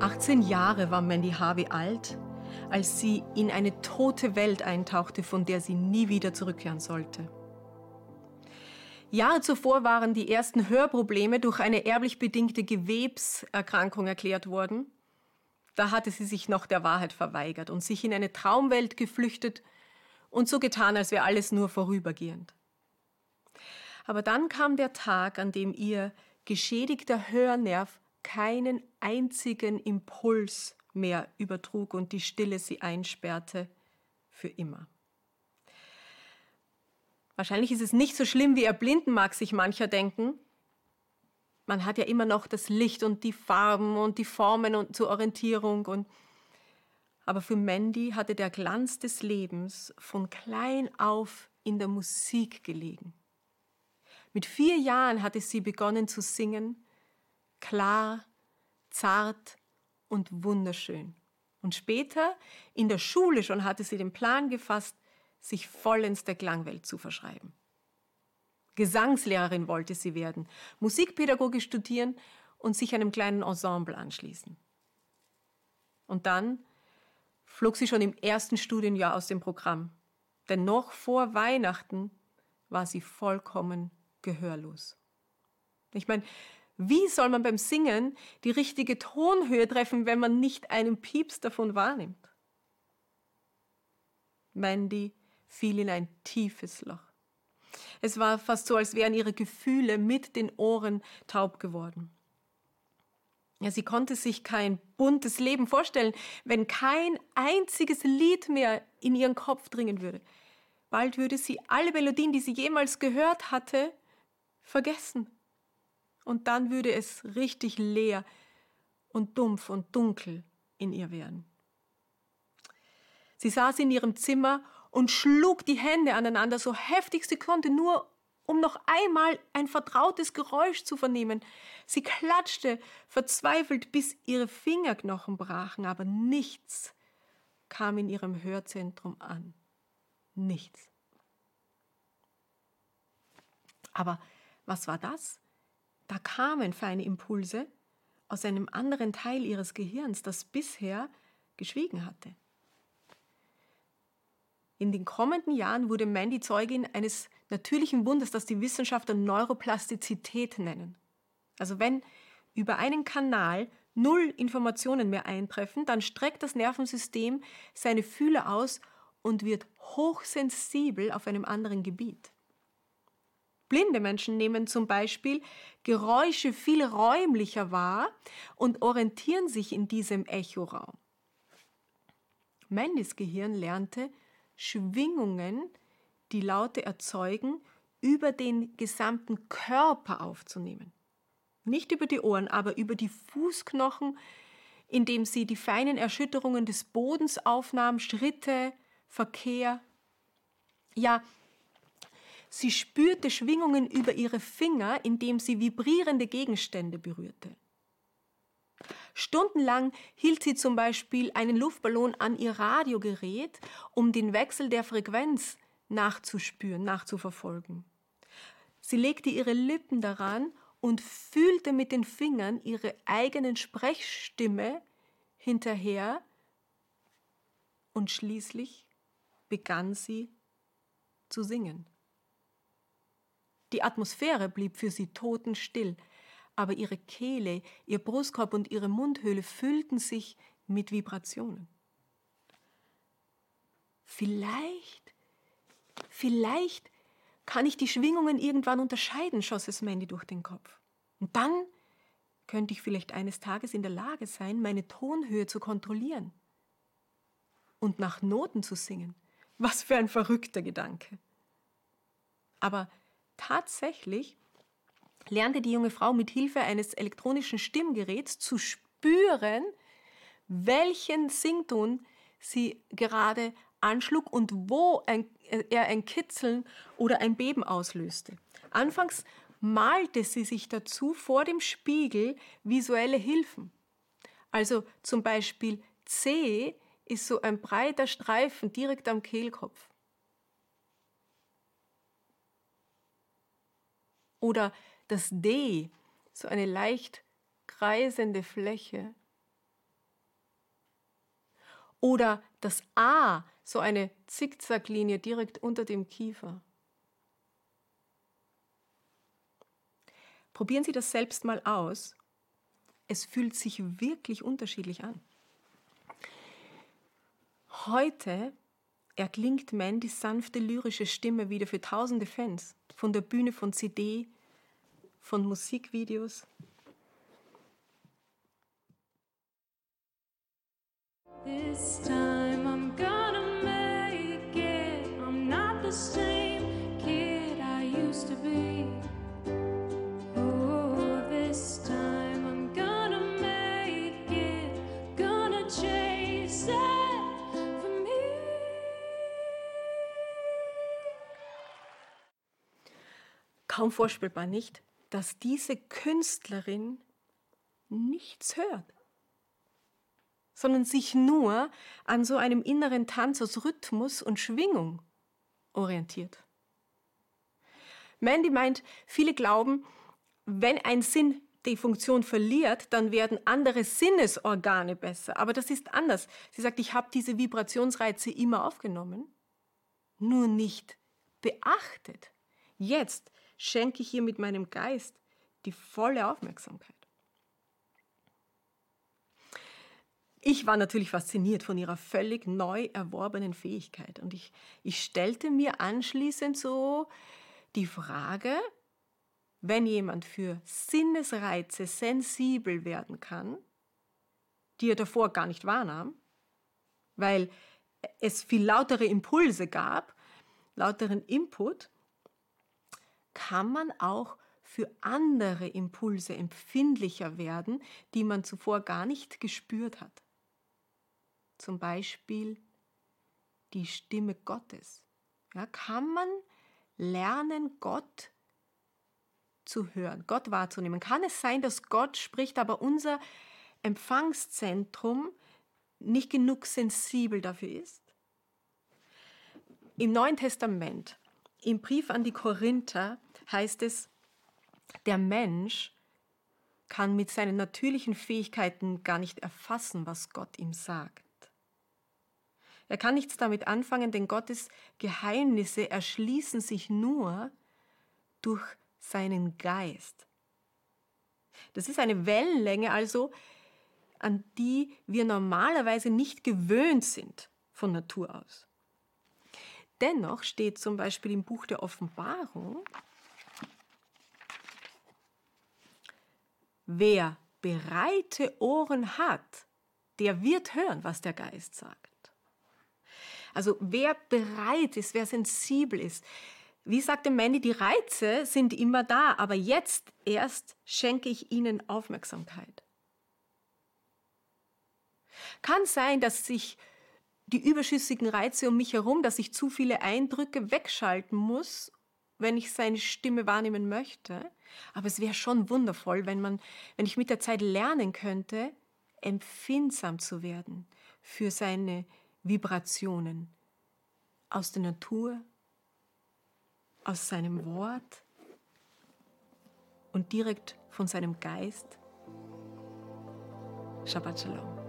18 Jahre war Mandy Harvey alt, als sie in eine tote Welt eintauchte, von der sie nie wieder zurückkehren sollte. Jahre zuvor waren die ersten Hörprobleme durch eine erblich bedingte Gewebserkrankung erklärt worden. Da hatte sie sich noch der Wahrheit verweigert und sich in eine Traumwelt geflüchtet und so getan, als wäre alles nur vorübergehend. Aber dann kam der Tag, an dem ihr geschädigter Hörnerv keinen einzigen Impuls mehr übertrug und die Stille sie einsperrte für immer. Wahrscheinlich ist es nicht so schlimm, wie erblinden mag sich mancher denken. Man hat ja immer noch das Licht und die Farben und die Formen und zur Orientierung und aber für Mandy hatte der Glanz des Lebens von klein auf in der Musik gelegen. Mit vier Jahren hatte sie begonnen zu singen, klar, zart und wunderschön. Und später, in der Schule schon, hatte sie den Plan gefasst, sich vollends der Klangwelt zu verschreiben. Gesangslehrerin wollte sie werden, Musikpädagogik studieren und sich einem kleinen Ensemble anschließen. Und dann flog sie schon im ersten Studienjahr aus dem Programm, denn noch vor Weihnachten war sie vollkommen gehörlos. Ich meine, wie soll man beim Singen die richtige Tonhöhe treffen, wenn man nicht einen Pieps davon wahrnimmt? Mandy fiel in ein tiefes Loch. Es war fast so, als wären ihre Gefühle mit den Ohren taub geworden. Ja, sie konnte sich kein buntes Leben vorstellen, wenn kein einziges Lied mehr in ihren Kopf dringen würde. Bald würde sie alle Melodien, die sie jemals gehört hatte, vergessen. Und dann würde es richtig leer und dumpf und dunkel in ihr werden. Sie saß in ihrem Zimmer und schlug die Hände aneinander so heftig sie konnte, nur um noch einmal ein vertrautes Geräusch zu vernehmen. Sie klatschte verzweifelt, bis ihre Fingerknochen brachen, aber nichts kam in ihrem Hörzentrum an. Nichts. Aber was war das? Da kamen feine Impulse aus einem anderen Teil ihres Gehirns, das bisher geschwiegen hatte. In den kommenden Jahren wurde Mandy Zeugin eines natürlichen Wunders, das die Wissenschaftler Neuroplastizität nennen. Also wenn über einen Kanal null Informationen mehr eintreffen, dann streckt das Nervensystem seine Fühler aus und wird hochsensibel auf einem anderen Gebiet. Blinde Menschen nehmen zum Beispiel Geräusche viel räumlicher wahr und orientieren sich in diesem Echoraum. Mandys Gehirn lernte, Schwingungen, die Laute erzeugen, über den gesamten Körper aufzunehmen. Nicht über die Ohren, aber über die Fußknochen, indem sie die feinen Erschütterungen des Bodens aufnahm, Schritte, Verkehr. Ja, sie spürte Schwingungen über ihre Finger, indem sie vibrierende Gegenstände berührte. Stundenlang hielt sie zum Beispiel einen Luftballon an ihr Radiogerät, um den Wechsel der Frequenz nachzuspüren, nachzuverfolgen. Sie legte ihre Lippen daran und fühlte mit den Fingern ihre eigenen Sprechstimme hinterher und schließlich begann sie zu singen. Die Atmosphäre blieb für sie totenstill, aber ihre Kehle, ihr Brustkorb und ihre Mundhöhle füllten sich mit Vibrationen. Vielleicht, vielleicht kann ich die Schwingungen irgendwann unterscheiden, schoss es Mandy durch den Kopf. Und dann könnte ich vielleicht eines Tages in der Lage sein, meine Tonhöhe zu kontrollieren und nach Noten zu singen. Was für ein verrückter Gedanke. Aber tatsächlich lernte die junge Frau mit Hilfe eines elektronischen Stimmgeräts zu spüren, welchen Sington sie gerade anschlug und wo ein, er ein Kitzeln oder ein Beben auslöste. Anfangs malte sie sich dazu vor dem Spiegel visuelle Hilfen. Also zum Beispiel C ist so ein breiter Streifen direkt am Kehlkopf. Oder das D, so eine leicht kreisende Fläche. Oder das A, so eine Zickzacklinie direkt unter dem Kiefer. Probieren Sie das selbst mal aus. Es fühlt sich wirklich unterschiedlich an. Heute erklingt Mandys sanfte lyrische Stimme wieder für tausende Fans von der Bühne von CD, von Musikvideos. Kaum vorstellbar nicht, dass diese Künstlerin nichts hört sondern sich nur an so einem inneren Tanz aus Rhythmus und Schwingung orientiert. Mandy meint, viele glauben, wenn ein Sinn die Funktion verliert, dann werden andere Sinnesorgane besser. Aber das ist anders. Sie sagt, ich habe diese Vibrationsreize immer aufgenommen, nur nicht beachtet. Jetzt schenke ich ihr mit meinem Geist die volle Aufmerksamkeit. Ich war natürlich fasziniert von ihrer völlig neu erworbenen Fähigkeit und ich, ich stellte mir anschließend so die Frage, wenn jemand für Sinnesreize sensibel werden kann, die er davor gar nicht wahrnahm, weil es viel lautere Impulse gab, lauteren Input, kann man auch für andere Impulse empfindlicher werden, die man zuvor gar nicht gespürt hat zum Beispiel die Stimme Gottes. Ja, kann man lernen, Gott zu hören, Gott wahrzunehmen? Kann es sein, dass Gott spricht, aber unser Empfangszentrum nicht genug sensibel dafür ist? Im Neuen Testament, im Brief an die Korinther, heißt es, der Mensch kann mit seinen natürlichen Fähigkeiten gar nicht erfassen, was Gott ihm sagt. Er kann nichts damit anfangen, denn Gottes Geheimnisse erschließen sich nur durch seinen Geist. Das ist eine Wellenlänge also, an die wir normalerweise nicht gewöhnt sind von Natur aus. Dennoch steht zum Beispiel im Buch der Offenbarung, wer bereite Ohren hat, der wird hören, was der Geist sagt. Also wer bereit ist, wer sensibel ist. Wie sagte Mandy, die Reize sind immer da, aber jetzt erst schenke ich ihnen Aufmerksamkeit. Kann sein, dass sich die überschüssigen Reize um mich herum, dass ich zu viele Eindrücke wegschalten muss, wenn ich seine Stimme wahrnehmen möchte. Aber es wäre schon wundervoll, wenn man, wenn ich mit der Zeit lernen könnte, empfindsam zu werden für seine Vibrationen aus der Natur, aus seinem Wort und direkt von seinem Geist. Shabbat Shalom.